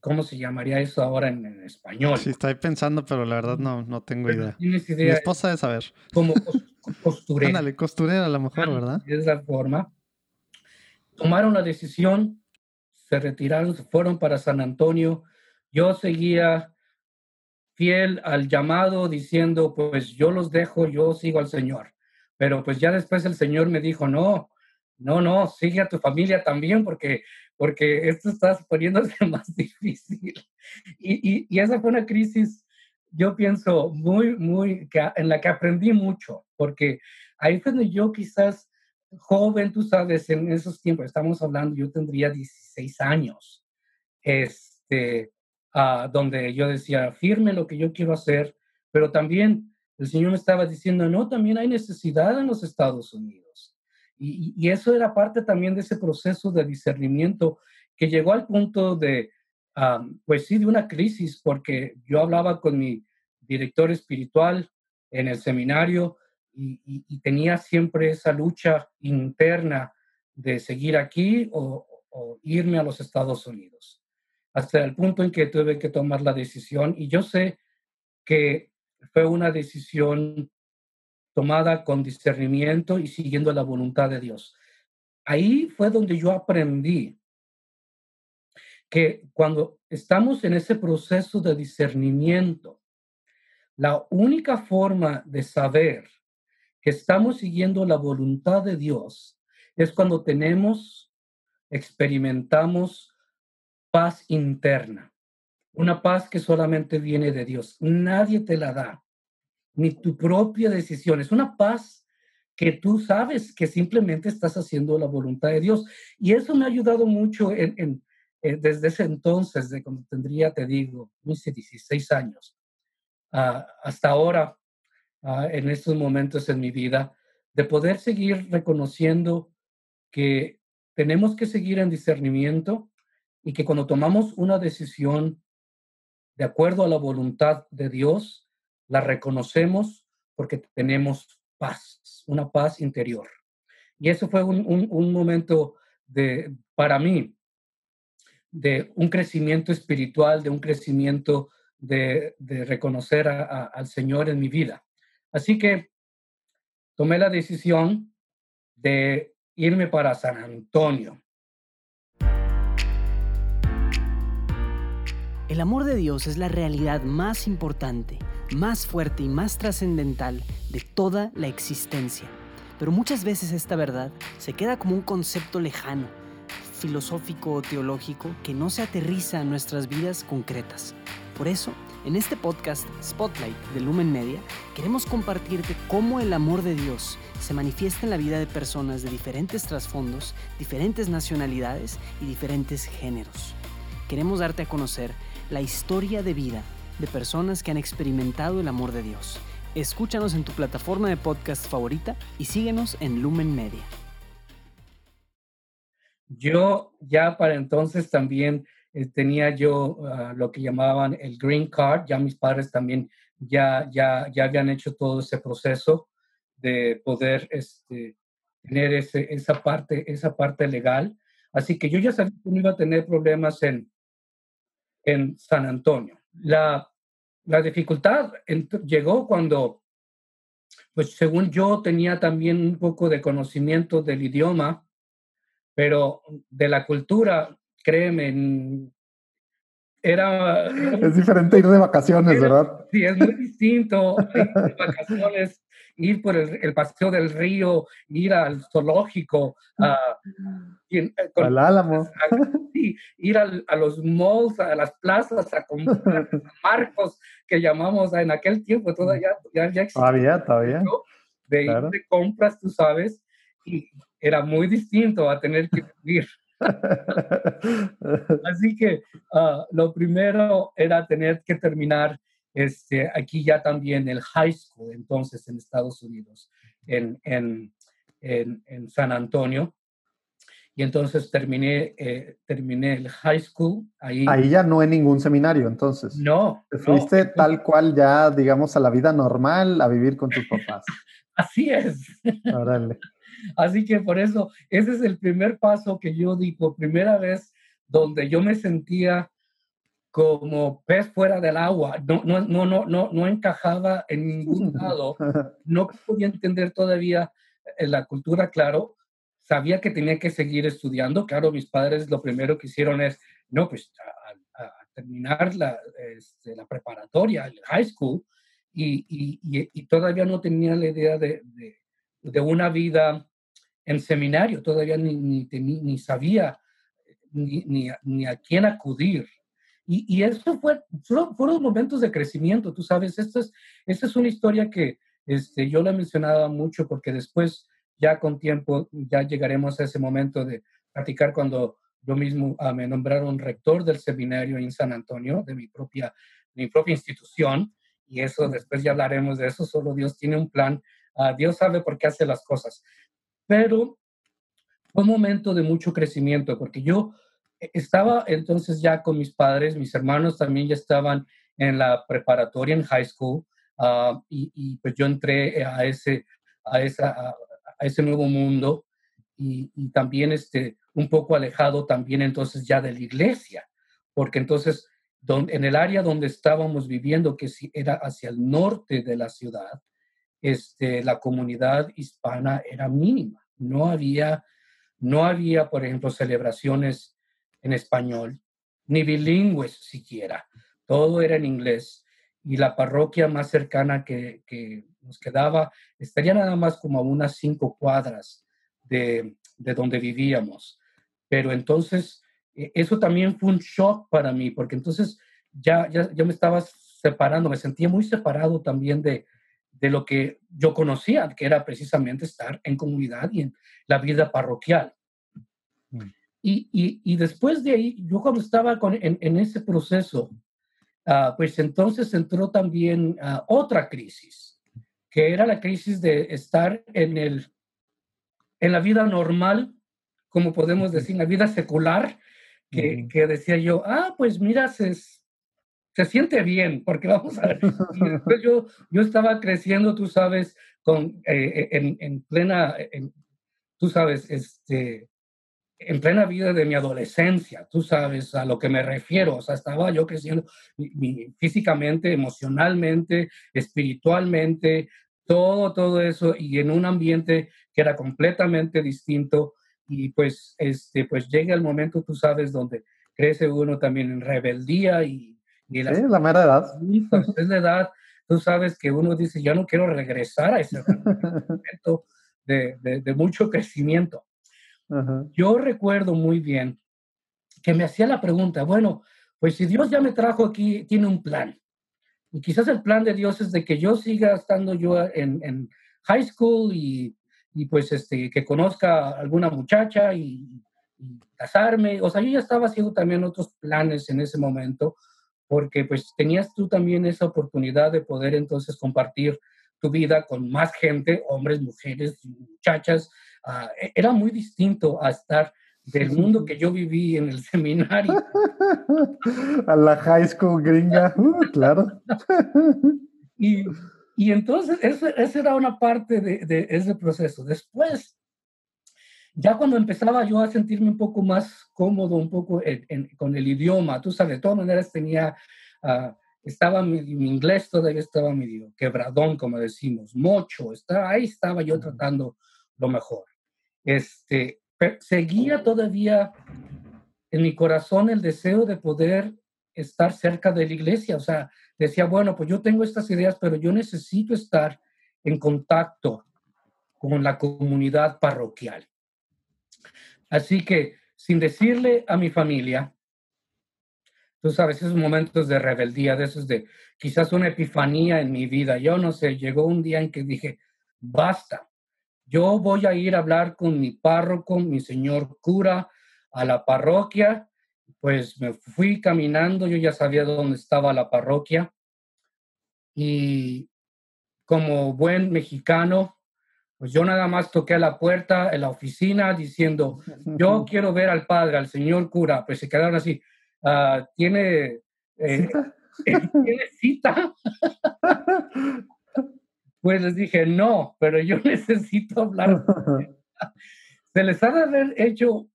¿cómo se llamaría eso ahora en, en, español? Sí, estoy pensando, pero la verdad no, no tengo idea. ¿Tienes idea? Mi esposa de saber. Como costurera. Ándale, costurera a lo mejor, ¿verdad? De esa forma. Tomaron la decisión, se retiraron, se fueron para San Antonio. Yo seguía fiel al llamado diciendo, pues yo los dejo, yo sigo al Señor. Pero pues ya después el Señor me dijo, no, no, no, sigue a tu familia también porque, porque esto está poniéndose más difícil. Y, y, y esa fue una crisis yo pienso muy, muy, en la que aprendí mucho, porque ahí fue donde yo quizás joven, tú sabes, en esos tiempos, estamos hablando, yo tendría 16 años, este, uh, donde yo decía, firme lo que yo quiero hacer, pero también el Señor me estaba diciendo, no, también hay necesidad en los Estados Unidos. Y, eso era parte también de ese proceso de discernimiento que llegó al punto de, um, pues sí, de una crisis, porque yo hablaba con mi director espiritual en el seminario y, tenía siempre esa lucha interna de seguir aquí o, irme a los Estados Unidos, hasta el punto en que tuve que tomar la decisión y yo sé que fue una decisión tomada con discernimiento y siguiendo la voluntad de Dios. Ahí fue donde yo aprendí que cuando estamos en ese proceso de discernimiento, la única forma de saber que estamos siguiendo la voluntad de Dios es cuando tenemos, experimentamos paz interna, una paz que solamente viene de Dios. Nadie te la da, ni tu propia decisión. Es una paz que tú sabes que simplemente estás haciendo la voluntad de Dios. Y eso me ha ayudado mucho en, eh, desde ese entonces, de cuando tendría, te digo, 16 años, uh, hasta ahora, ah, en estos momentos en mi vida, de poder seguir reconociendo que tenemos que seguir en discernimiento y que cuando tomamos una decisión de acuerdo a la voluntad de Dios, la reconocemos porque tenemos paz, una paz interior. Y eso fue un, momento de, para mí, de un crecimiento espiritual, de un crecimiento de, reconocer al Señor en mi vida. Así que tomé la decisión de irme para San Antonio. El amor de Dios es la realidad más importante, más fuerte y más trascendental de toda la existencia. Pero muchas veces esta verdad se queda como un concepto lejano, filosófico o teológico que no se aterriza en nuestras vidas concretas. Por eso, en este podcast Spotlight de Lumen Media, queremos compartirte cómo el amor de Dios se manifiesta en la vida de personas de diferentes trasfondos, diferentes nacionalidades y diferentes géneros. Queremos darte a conocer la historia de vida de personas que han experimentado el amor de Dios Escúchanos en tu plataforma de podcast favorita y síguenos en Lumen Media. Yo ya para entonces también eh, tenía yo ah, lo que llamaban el green card, ya mis padres también ya, ya, ya habían hecho todo ese proceso de poder este, tener ese, esa, parte, esa parte legal. Así que yo ya sabía que no iba a tener problemas en, en San Antonio. La, la dificultad llegó cuando, pues según yo tenía también un poco de conocimiento del idioma, pero de la cultura, créeme, era... Es diferente ir de vacaciones, ¿verdad? Sí, es muy distinto ir de vacaciones, ir por el, paseo del río, ir al zoológico, a, eh, al álamo. ir a los malls, a las plazas, a comprar marcos que llamamos en aquel tiempo, todavía ya, ya existía. Todavía, todavía. De ir de compras, tú sabes, y era muy distinto a tener que vivir. Así que ah, lo primero era tener que terminar este, aquí ya también el high school, entonces en Estados Unidos, en, en, en, San Antonio. Y entonces terminé, eh, terminé el high school. Ahí, ahí ya no en ningún seminario, entonces. No. Te fuiste tal cual ya, digamos, a la vida normal, a vivir con tus papás. Así es. Así que por eso, ese es el primer paso que yo di por primera vez donde yo me sentía como pez fuera del agua, no, no, no, no, no, no encajaba en ningún lado, no podía entender todavía eh, la cultura, claro, sabía que tenía que seguir estudiando, claro, mis padres lo primero que hicieron es, no, pues a, terminar la, este, la, preparatoria, el high school, y, y, y, todavía no tenía la idea de, de, una vida en seminario, todavía ni, ni, ni sabía ni, ni a quién acudir. Y, y eso fue, fueron, momentos de crecimiento, tú sabes, esta es, esta es una historia que este, yo la mencionaba mucho porque después, ya con tiempo, ya llegaremos a ese momento de platicar cuando yo mismo ah, me nombraron rector del seminario en San Antonio, de mi propia, mi propia institución, y eso después ya hablaremos de eso, solo Dios tiene un plan, uh, Dios sabe por qué hace las cosas. Pero fue un momento de mucho crecimiento, porque yo estaba entonces ya con mis padres, mis hermanos también ya estaban en la preparatoria, en high school, ah, y, pues yo entré a ese, a esa, a, ese nuevo mundo y, también este, un poco alejado también entonces ya de la iglesia, porque entonces en el área donde estábamos viviendo, que era hacia el norte de la ciudad, este, la comunidad hispana era mínima, no había, no había, por ejemplo, celebraciones en español, ni bilingües siquiera. Todo era en inglés. Y la parroquia más cercana que, nos quedaba estaría nada más como a unas cinco cuadras de, donde vivíamos. Pero entonces, e, eso también fue un shock para mí, porque entonces ya, ya, me estaba separando, me sentía muy separado también de, de lo que yo conocía, que era precisamente estar en comunidad y en la vida parroquial. Mm. Y, y, después de ahí, yo cuando estaba con, en, en, ese proceso, ah, pues entonces entró también ah, otra crisis. que era la crisis de estar en, el, en la vida normal, como podemos decir, en la vida secular, que, que decía yo, ah, pues mira, se, se siente bien, porque vamos a ver, yo, yo estaba creciendo, tú sabes, con, eh, en, en, plena, tú sabes, este, en plena vida de mi adolescencia, tú sabes a lo que me refiero, o sea, estaba yo creciendo físicamente, emocionalmente, espiritualmente, todo, todo eso, y en un ambiente que era completamente distinto, y pues, este, pues llega el momento, tú sabes, donde crece uno también en rebeldía y... y la mera edad. Es la edad, tú sabes que uno dice, ya no quiero regresar a ese momento de, de, de mucho crecimiento. Yo recuerdo muy bien que me hacía la pregunta, bueno, pues si Dios ya me trajo aquí, tiene un plan. Y quizás el plan de Dios es de que yo siga estando yo en, high school y, y, pues este, que conozca a alguna muchacha y, casarme. O sea, yo ya estaba haciendo también otros planes en ese momento, porque pues tenías tú también esa oportunidad de poder entonces compartir tu vida con más gente, hombres, mujeres, muchachas, E, era muy distinto a estar del mundo que yo viví en el seminario. a la high school gringa, uh, claro. y, y, entonces esa era una parte de, de, ese proceso. Después, ya cuando empezaba yo a sentirme un poco más cómodo, un poco con el idioma, tú sabes, de todas maneras tenía, uh, estaba mi, inglés todavía estaba medio quebradón, como decimos, mucho, estaba, ahí estaba yo tratando lo mejor este, seguía todavía en mi corazón el deseo de poder estar cerca de la iglesia. O sea, decía, bueno, pues yo tengo estas ideas, pero yo necesito estar en contacto con la comunidad parroquial. Así que, sin decirle a mi familia, tú sabes, esos momentos de rebeldía, de esos de quizás una epifanía en mi vida, yo no sé, llegó un día en que dije, basta, yo voy a ir a hablar con mi párroco, mi señor cura, a la parroquia. Pues me fui caminando, yo ya sabía dónde estaba la parroquia. Y como buen mexicano, pues yo nada más toqué a la puerta en la oficina diciendo, yo quiero ver al padre, al señor cura. Pues se quedaron así, ah, ¿tiene, eh, ¿tiene cita? Pues les dije, no, pero yo necesito hablar. Se les ha de haber hecho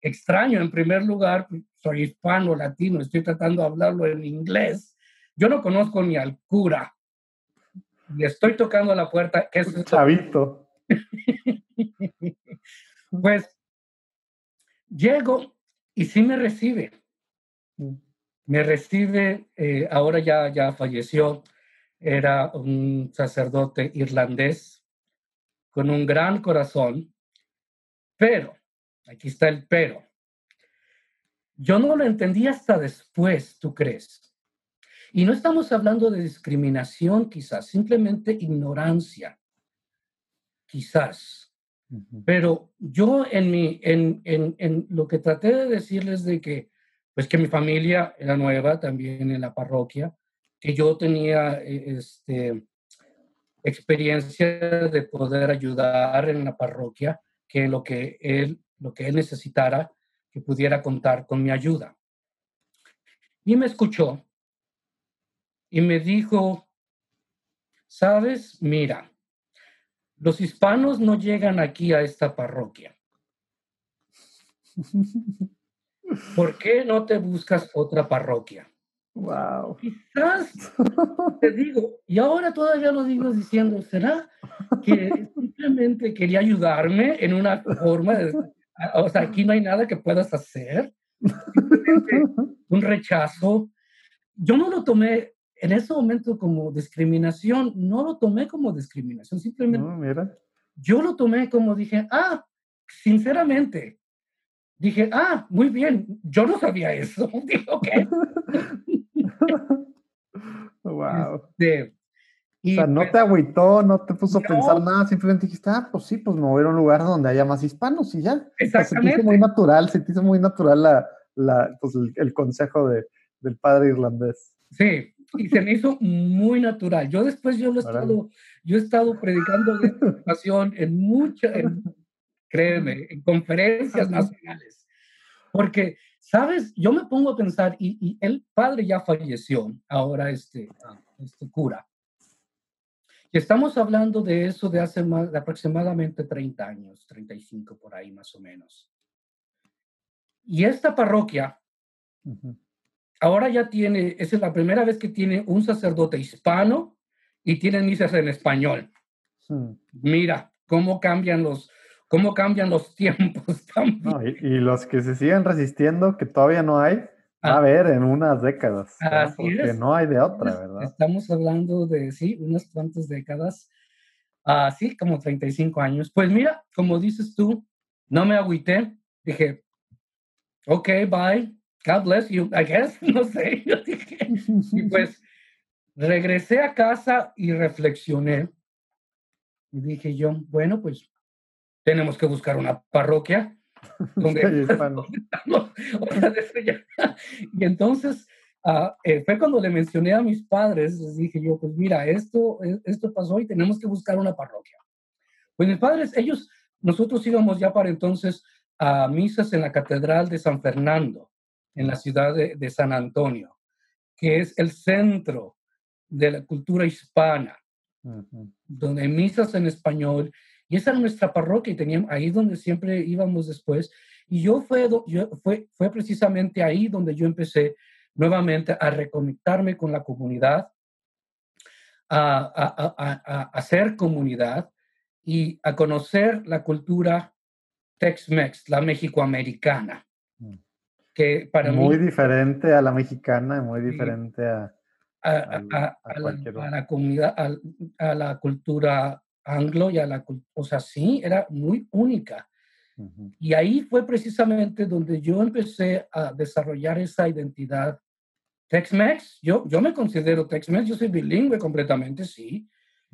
extraño, en primer lugar, soy hispano, latino, estoy tratando de hablarlo en inglés. Yo no conozco ni al cura. Y estoy tocando la puerta. ¿Qué es Chavito. pues llego y sí me recibe. Mm. Me recibe, eh, ahora ya, ya falleció, era un sacerdote irlandés con un gran corazón, pero, aquí está el pero, yo no lo entendí hasta después, ¿tú crees? Y no estamos hablando de discriminación quizás, simplemente ignorancia, quizás. Pero yo en, mi, en, en, en, lo que traté de decirles de que, pues que mi familia era nueva también en la parroquia, que yo tenía eh, este, experiencia de poder ayudar en la parroquia, que lo que él, lo que él necesitara, que pudiera contar con mi ayuda. Y me escuchó y me dijo, sabes, mira, los hispanos no llegan aquí a esta parroquia. ¿Por qué no te buscas otra parroquia? Wow. Quizás te digo, y ahora todavía lo digo diciendo, ¿será que simplemente quería ayudarme en una forma de, o sea, aquí no hay nada que puedas hacer? un rechazo. Yo no lo tomé en ese momento como discriminación, no lo tomé como discriminación, simplemente mira. yo lo tomé como dije, ah, sinceramente, dije, ah, muy bien, yo no sabía eso. Dije, ok. wow. Este, y o sea, no pues te agüitó, no te puso a pensar nada, simplemente dijiste, ah, pues sí, pues me voy a un lugar donde haya más hispanos y ya. Exactamente. se te hizo muy natural, se te hizo muy natural la, la, pues el, consejo de, del padre irlandés. Sí, y se me hizo muy natural. Yo después yo lo he estado, yo he estado predicando de educación en muchas, créeme, en conferencias nacionales. Porque, ¿sabes? Yo me pongo a pensar, y, el padre ya falleció, ahora este, ah, este cura. Y estamos hablando de eso de hace más, de aproximadamente 30 años, 35 por ahí más o menos. Y esta parroquia ahora ya tiene, esa es la primera vez que tiene un sacerdote hispano y tienen misas en español. Mira cómo cambian los, cómo cambian los tiempos también. y, los que se siguen resistiendo, que todavía no hay, va a ah. haber en unas décadas. porque no hay de otra, ¿verdad? Estamos hablando de, sí, unas cuantas décadas. Así ah, como 35 años. Pues mira, como dices tú, no me agüité. Dije, ok, bye. God bless you, I guess, no sé. y pues regresé a casa y reflexioné. Y dije yo, bueno, pues tenemos que buscar una parroquia donde, y entonces uh, fue cuando le mencioné a mis padres, les dije yo, pues mira, esto, e, esto pasó y tenemos que buscar una parroquia. Pues mis padres, ellos, nosotros íbamos ya para entonces a misas en la Catedral de San Fernando en la ciudad de, San Antonio, que es el centro de la cultura hispana, donde hay misas en español, y esa era nuestra parroquia, y teníamos, ahí donde siempre íbamos después, y yo fue, yo fue, fue precisamente ahí donde yo empecé nuevamente a reconectarme con la comunidad, a, a, a hacer comunidad y a conocer la cultura Tex-Mex, la mexicoamericana que para muy diferente a la mexicana, muy diferente a, a, la, comunidad, a, la cultura anglo y a la, o sea, sí, era muy única. Y ahí fue precisamente donde yo empecé a desarrollar esa identidad Tex-Mex. Yo, yo me considero Tex-Mex, yo soy bilingüe completamente, sí.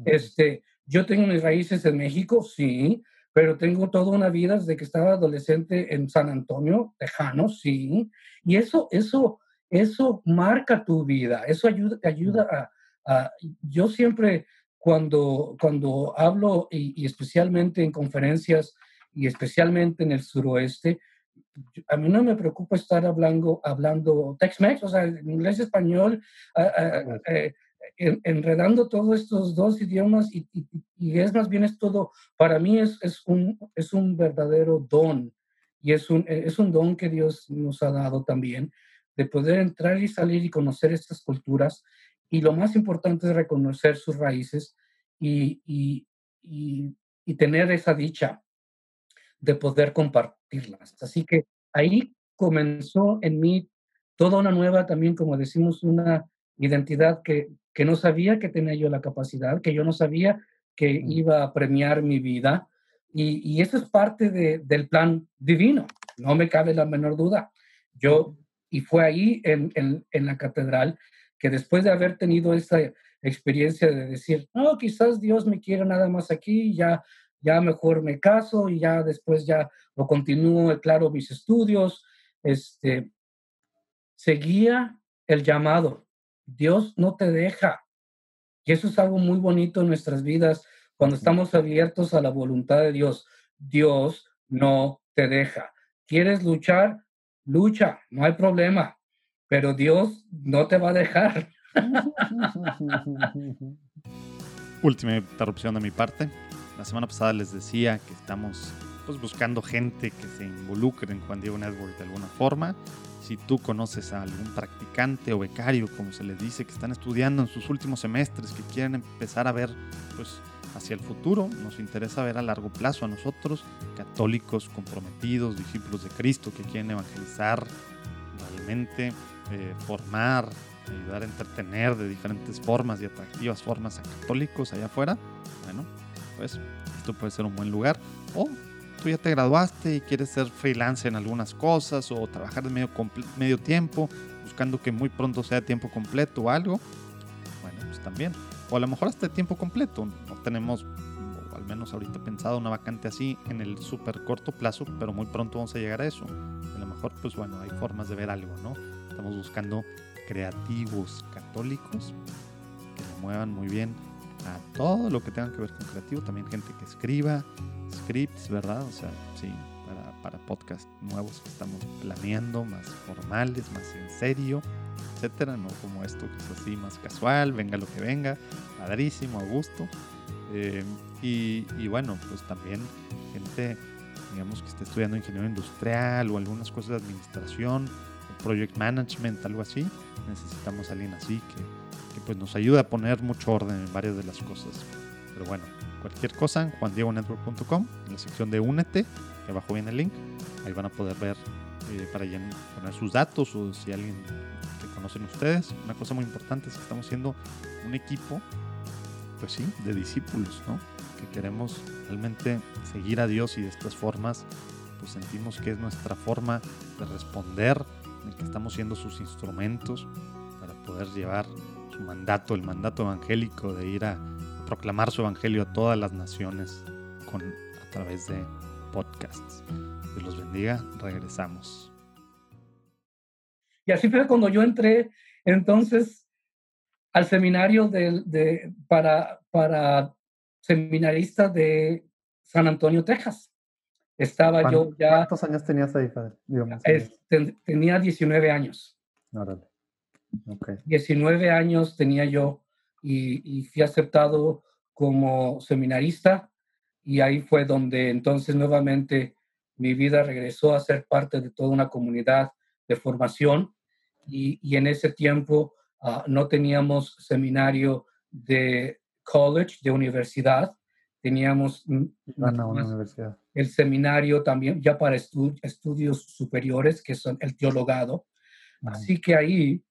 este, yo tengo mis raíces en México, sí pero tengo toda una vida desde que estaba adolescente en San Antonio, Tejano, sí, y eso, eso, eso marca tu vida, eso ayuda, ayuda a, yo siempre cuando, cuando hablo, y, especialmente en conferencias, y especialmente en el suroeste, a mí no me preocupa estar hablando, hablando Tex-Mex, o sea, inglés, español, enredando todos estos dos idiomas y, es más bien es todo, para mí es, es, un, es un verdadero don y es un, es un don que Dios nos ha dado también de poder entrar y salir y conocer estas culturas y lo más importante es reconocer sus raíces y, y, y tener esa dicha de poder compartirlas. Así que ahí comenzó en mí toda una nueva también, como decimos, una identidad que, que no sabía que tenía yo la capacidad, que yo no sabía que iba a premiar mi vida. Y, y eso es parte de, del plan divino, no me cabe la menor duda. Yo, y fue ahí en, en, en la catedral que después de haber tenido esa experiencia de decir, no, quizás Dios me quiere nada más aquí, ya, ya mejor me caso y ya después ya lo continúo, claro, mis estudios, este, seguía el llamado Dios no te deja. Y eso es algo muy bonito en nuestras vidas cuando estamos abiertos a la voluntad de Dios. Dios no te deja. ¿Quieres luchar? Lucha, no hay problema, pero Dios no te va a dejar. Última interrupción de mi parte. La semana pasada les decía que estamos pues, buscando gente que se involucre en Juan Diego Network de alguna forma si tú conoces a algún practicante o becario, como se les dice, que están estudiando en sus últimos semestres, que quieren empezar a ver pues, hacia el futuro, nos interesa ver a largo plazo a nosotros, católicos comprometidos, discípulos de Cristo, que quieren evangelizar realmente, eh, formar, ayudar a entretener de diferentes formas y atractivas formas a católicos allá afuera. Bueno, pues esto puede ser un buen lugar. O tú ya te graduaste y quieres ser freelance en algunas cosas o trabajar de medio, medio tiempo, buscando que muy pronto sea tiempo completo o algo, bueno, pues también. O a lo mejor hasta tiempo completo. No tenemos, al menos ahorita pensado, una vacante así en el súper corto plazo, pero muy pronto vamos a llegar a eso. A lo mejor, pues bueno, hay formas de ver algo, ¿no? Estamos buscando creativos católicos que le muevan muy bien a todo lo que tenga que ver con creativo. También gente que escriba scripts, ¿verdad? O sea, sí, para, para podcasts nuevos que estamos planeando, más formales, más en serio, etcétera. No como esto que es así más casual, venga lo que venga, padrísimo, a gusto. Eh, y bueno, pues también gente digamos que esté estudiando ingeniería industrial o algunas cosas de administración, project management, algo así, necesitamos a alguien así que, que, pues nos ayude a poner mucho orden en varias de las cosas. Pero bueno, cualquier cosa en juandiegonetwork.com, en la sección de Únete, que abajo viene el link, ahí van a poder ver eh, para poner sus datos o si alguien que conocen ustedes. Una cosa muy importante es que estamos siendo un equipo, pues sí, de discípulos, ¿no? Que queremos realmente seguir a Dios y de estas formas, pues sentimos que es nuestra forma de responder, en que estamos siendo sus instrumentos para poder llevar su mandato, el mandato evangélico de ir a, proclamar su evangelio a todas las naciones con, a través de podcasts. Dios los bendiga, regresamos. Y así fue cuando yo entré entonces al seminario de, para, para seminarista de San Antonio, Texas. Estaba yo ya... ¿Cuántos años tenías ahí, padre? tenía 19 años. Órale. Okay. 19 años tenía yo y, y, fui aceptado como seminarista y ahí fue donde entonces nuevamente mi vida regresó a ser parte de toda una comunidad de formación y, y en ese tiempo uh, no teníamos seminario de college, de universidad. Teníamos el seminario también ya para estudios superiores, que son el teologado. Así que ahí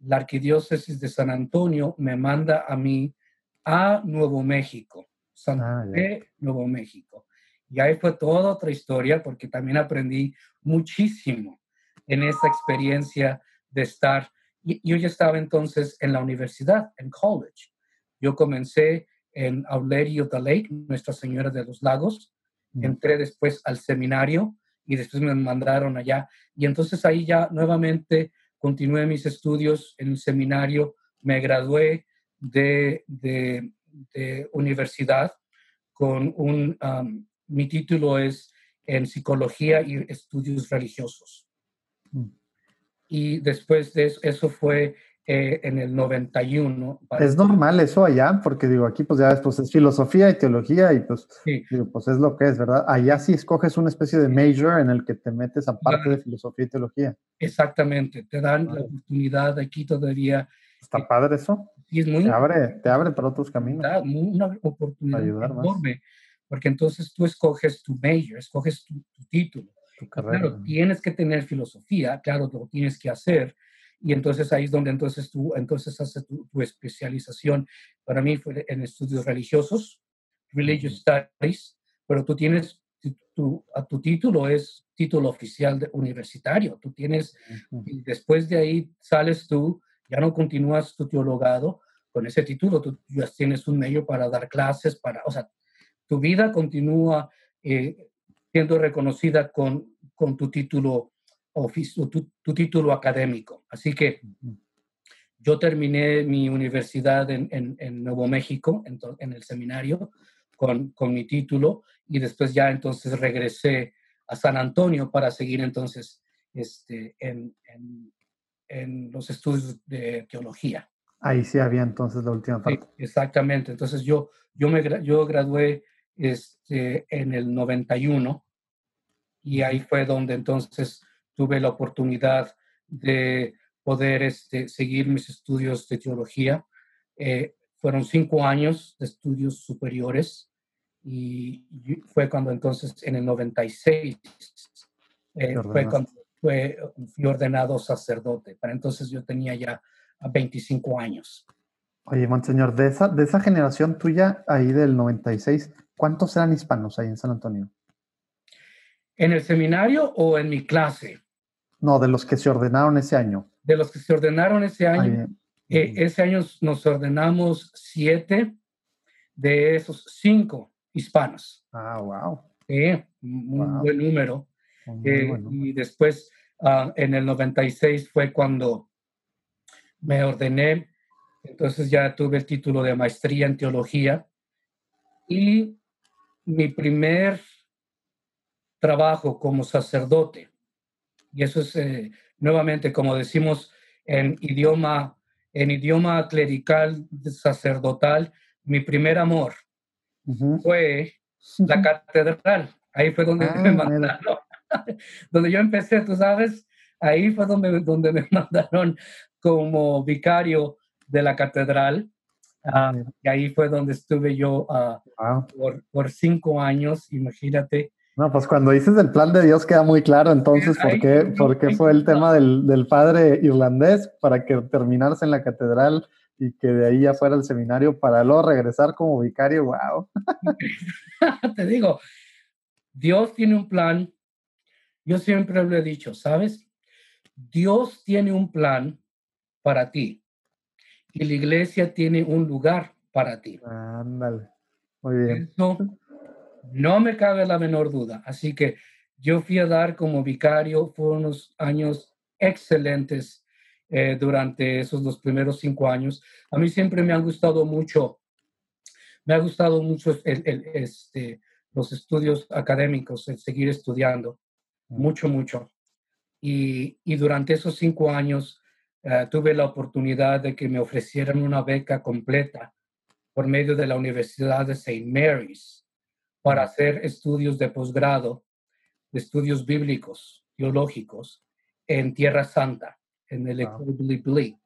la arquidiócesis de San Antonio me manda a mí a Nuevo México, San ah, Nuevo México. Y ahí fue toda otra historia porque también aprendí muchísimo en esa experiencia de estar. Yo ya estaba entonces en la universidad, en college. Yo comencé en Aulerio de Lake, Nuestra Señora de los Lagos. Entré después al seminario y después me mandaron allá. Y entonces ahí ya nuevamente continué mis estudios en el seminario. Me gradué de, de, universidad con un, um, mi título es en psicología y estudios religiosos. Mm. Y después de eso, eso fue eh, en el 91. Es normal eso allá, porque digo, aquí pues ya después es filosofía y teología y pues, pues es lo que es, ¿verdad? Allá sí escoges una especie de major en el que te metes aparte de filosofía y teología. Exactamente, te dan la oportunidad aquí todavía. Está padre eso. Y es muy, te, abre, te abre para otros caminos. Una oportunidad enorme, porque entonces tú escoges tu major, escoges tu, título. Claro, tienes que tener filosofía, claro, lo tienes que hacer, y entonces ahí es donde entonces tú entonces haces tu, especialización. Para mí fue en estudios religiosos, religious studies, pero tú tienes tu, a tu título es título oficial de universitario. Tú tienes, y después de ahí sales tú, ya no continúas tu teologado con ese título, tú ya tienes un medio para dar clases, para, o sea, tu vida continúa eh, siendo reconocida con, con tu título tu, tu, título académico. Así que yo terminé mi universidad en, en, Nuevo México, en, en el seminario, con, con, mi título y después ya entonces regresé a San Antonio para seguir entonces este, en, en los estudios de teología. Ahí sí había entonces la última parte. exactamente. Entonces yo, yo, me, yo gradué este, en el 91 y ahí fue donde entonces tuve la oportunidad de poder este, seguir mis estudios de teología. Eh, fueron cinco años de estudios superiores y fue cuando entonces, en el 96, eh, fue cuando fue, fui ordenado sacerdote. Para entonces yo tenía ya 25 años. Oye, Monseñor, de esa, de esa generación tuya, ahí del 96, ¿cuántos eran hispanos ahí en San Antonio? ¿En el seminario o en mi clase? No, de los que se ordenaron ese año. De los que se ordenaron ese año. Eh, ese año nos ordenamos siete de esos cinco hispanos. Ah, wow. Sí, un buen número. Eh, y después ah, en el 96 fue cuando me ordené, entonces ya tuve el título de maestría en teología y mi primer trabajo como sacerdote, y eso es eh, nuevamente, como decimos en idioma, en idioma clerical sacerdotal, mi primer amor fue la catedral. Ahí fue donde me ah, mandaron, donde yo empecé, tú sabes, ahí fue donde, donde me mandaron como vicario de la catedral. Ah, y ahí fue donde estuve yo ah, por, por, cinco años, imagínate. No, pues cuando dices el plan de Dios queda muy claro entonces por qué, por qué fue el tema del, del, padre irlandés para que terminarse en la catedral y que de ahí ya fuera el seminario para luego regresar como vicario, wow. Te digo, Dios tiene un plan, yo siempre lo he dicho, ¿sabes? Dios tiene un plan para ti y la iglesia tiene un lugar para ti. Ándale, muy bien. No me cabe la menor duda. Así que yo fui a dar como vicario, fueron unos años excelentes eh, durante esos dos primeros cinco años. A mí siempre me han gustado mucho, me ha gustado mucho este, los estudios académicos, el seguir estudiando, mucho, mucho. Y, y durante esos cinco años eh, tuve la oportunidad de que me ofrecieran una beca completa por medio de la Universidad de St. Mary's para hacer estudios de posgrado, estudios bíblicos, teológicos en Tierra Santa en el wow.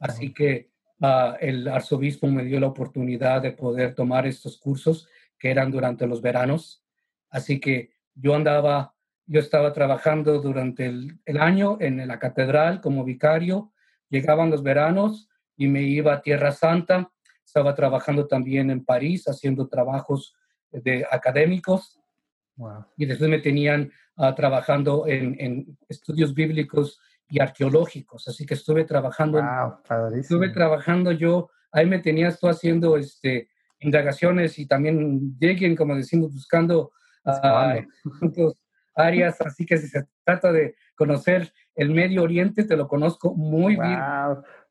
Así que ah, el arzobispo me dio la oportunidad de poder tomar estos cursos que eran durante los veranos. Así que yo andaba, yo estaba trabajando durante el, el año en la catedral como vicario, llegaban los veranos y me iba a Tierra Santa, estaba trabajando también en París haciendo trabajos de académicos y después me tenían ah, trabajando en, en, estudios bíblicos y arqueológicos, así que estuve trabajando, estuve trabajando yo, ahí me tenías tú haciendo este, indagaciones y también lleguen, como decimos, buscando uh, áreas, así que si se trata de conocer el Medio Oriente, te lo conozco muy bien.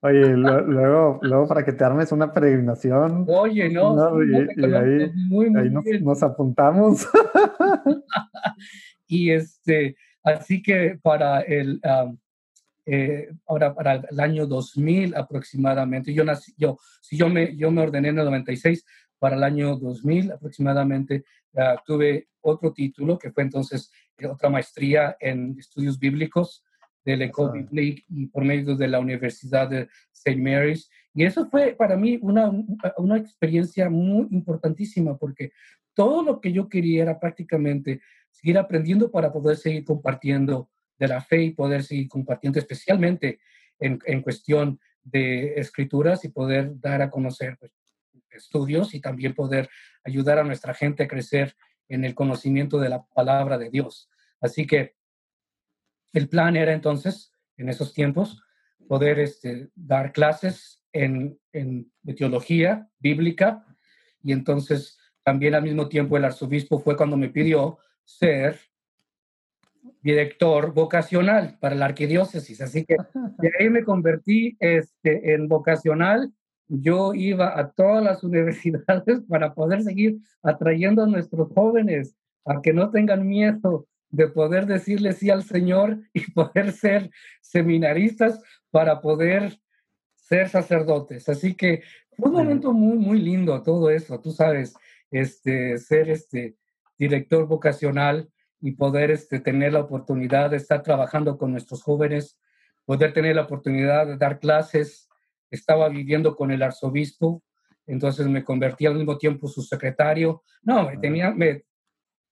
Oye, luego, luego para que te armes una peregrinación. Oye, no, y, ahí, muy, muy nos, nos, apuntamos. y este, así que para el, eh, ahora para el año 2000 aproximadamente. Yo nací, yo, si yo me, yo me ordené en el 96, para el año 2000 aproximadamente tuve otro título que fue entonces eh, otra maestría en estudios bíblicos del Ecole Biblique y por medio de la Universidad de St. Mary's. Y eso fue para mí una, una experiencia muy importantísima porque todo lo que yo quería era prácticamente seguir aprendiendo para poder seguir compartiendo de la fe y poder seguir compartiendo, especialmente en, en cuestión de escrituras y poder dar a conocer pues, estudios y también poder ayudar a nuestra gente a crecer en el conocimiento de la palabra de Dios. Así que el plan era entonces, en esos tiempos, poder este, dar clases en, en, de teología bíblica y entonces también al mismo tiempo el arzobispo fue cuando me pidió ser director vocacional para la arquidiócesis. Así que de ahí me convertí este, en vocacional. Yo iba a todas las universidades para poder seguir atrayendo a nuestros jóvenes a que no tengan miedo de poder decirle sí al Señor y poder ser seminaristas para poder ser sacerdotes. Así que fue un momento muy, muy lindo todo eso, tú sabes, este, ser este director vocacional y poder este, tener la oportunidad de estar trabajando con nuestros jóvenes, poder tener la oportunidad de dar clases. Estaba viviendo con el arzobispo, entonces me convertí al mismo tiempo su secretario. No, tenía, me,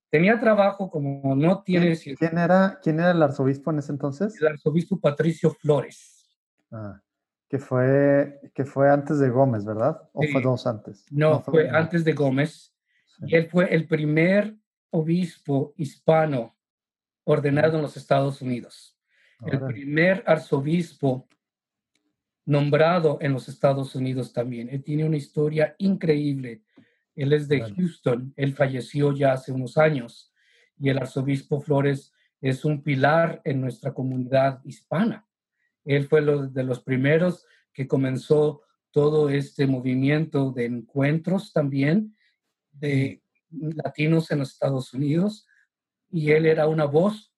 tenía trabajo como no tiene... ¿Quién era, ¿Quién era el arzobispo en ese entonces? El arzobispo Patricio Flores. Ah, que fue, que fue antes de Gómez, ¿verdad? ¿O fue dos antes? No, fue, antes de Gómez. Y él fue el primer obispo hispano ordenado en los Estados Unidos. El primer arzobispo nombrado en los Estados Unidos también. Él tiene una historia increíble. Él es de Houston. Él falleció ya hace unos años. Y el arzobispo Flores es un pilar en nuestra comunidad hispana. Él fue uno de los primeros que comenzó todo este movimiento de encuentros también de latinos en los Estados Unidos y él era una voz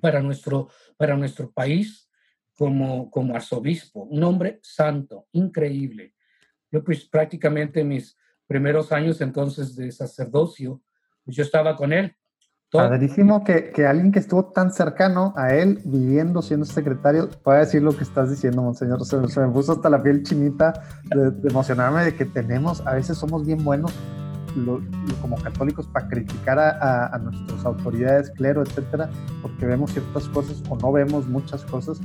para nuestro, para nuestro país como, como arzobispo, un hombre santo, increíble. Yo pues prácticamente mis primeros años entonces de sacerdocio, pues yo estaba con él. Padrísimo que, que, alguien que estuvo tan cercano a él, viviendo, siendo secretario, pueda decir lo que estás diciendo, monseñor. Se, se me puso hasta la piel chinita de, de, emocionarme de que tenemos, a veces somos bien buenos como católicos para criticar a, a, nuestras autoridades, clero, etcétera, porque vemos ciertas cosas o no vemos muchas cosas,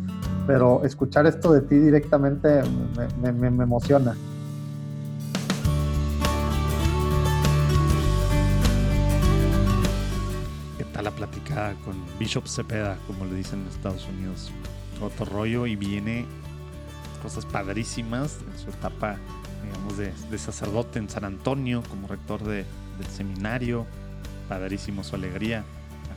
pero escuchar esto de ti directamente me, me, me emociona. Con Bishop Cepeda, como le dicen en Estados Unidos? Otro rollo y viene cosas padrísimas en su etapa digamos, de, de, sacerdote en San Antonio, como rector de, del seminario. Padrísimo su alegría.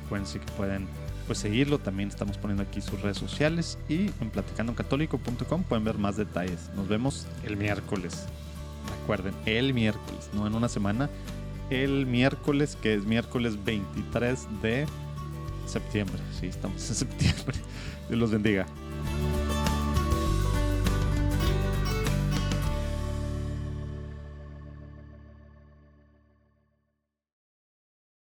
Acuérdense que pueden pues, seguirlo. También estamos poniendo aquí sus redes sociales y en platicandocatólico.com pueden ver más detalles. Nos vemos el miércoles. Recuerden, el miércoles, no en una semana. El miércoles, que es miércoles 23 de septiembre. Sí, estamos en septiembre. Dios los bendiga.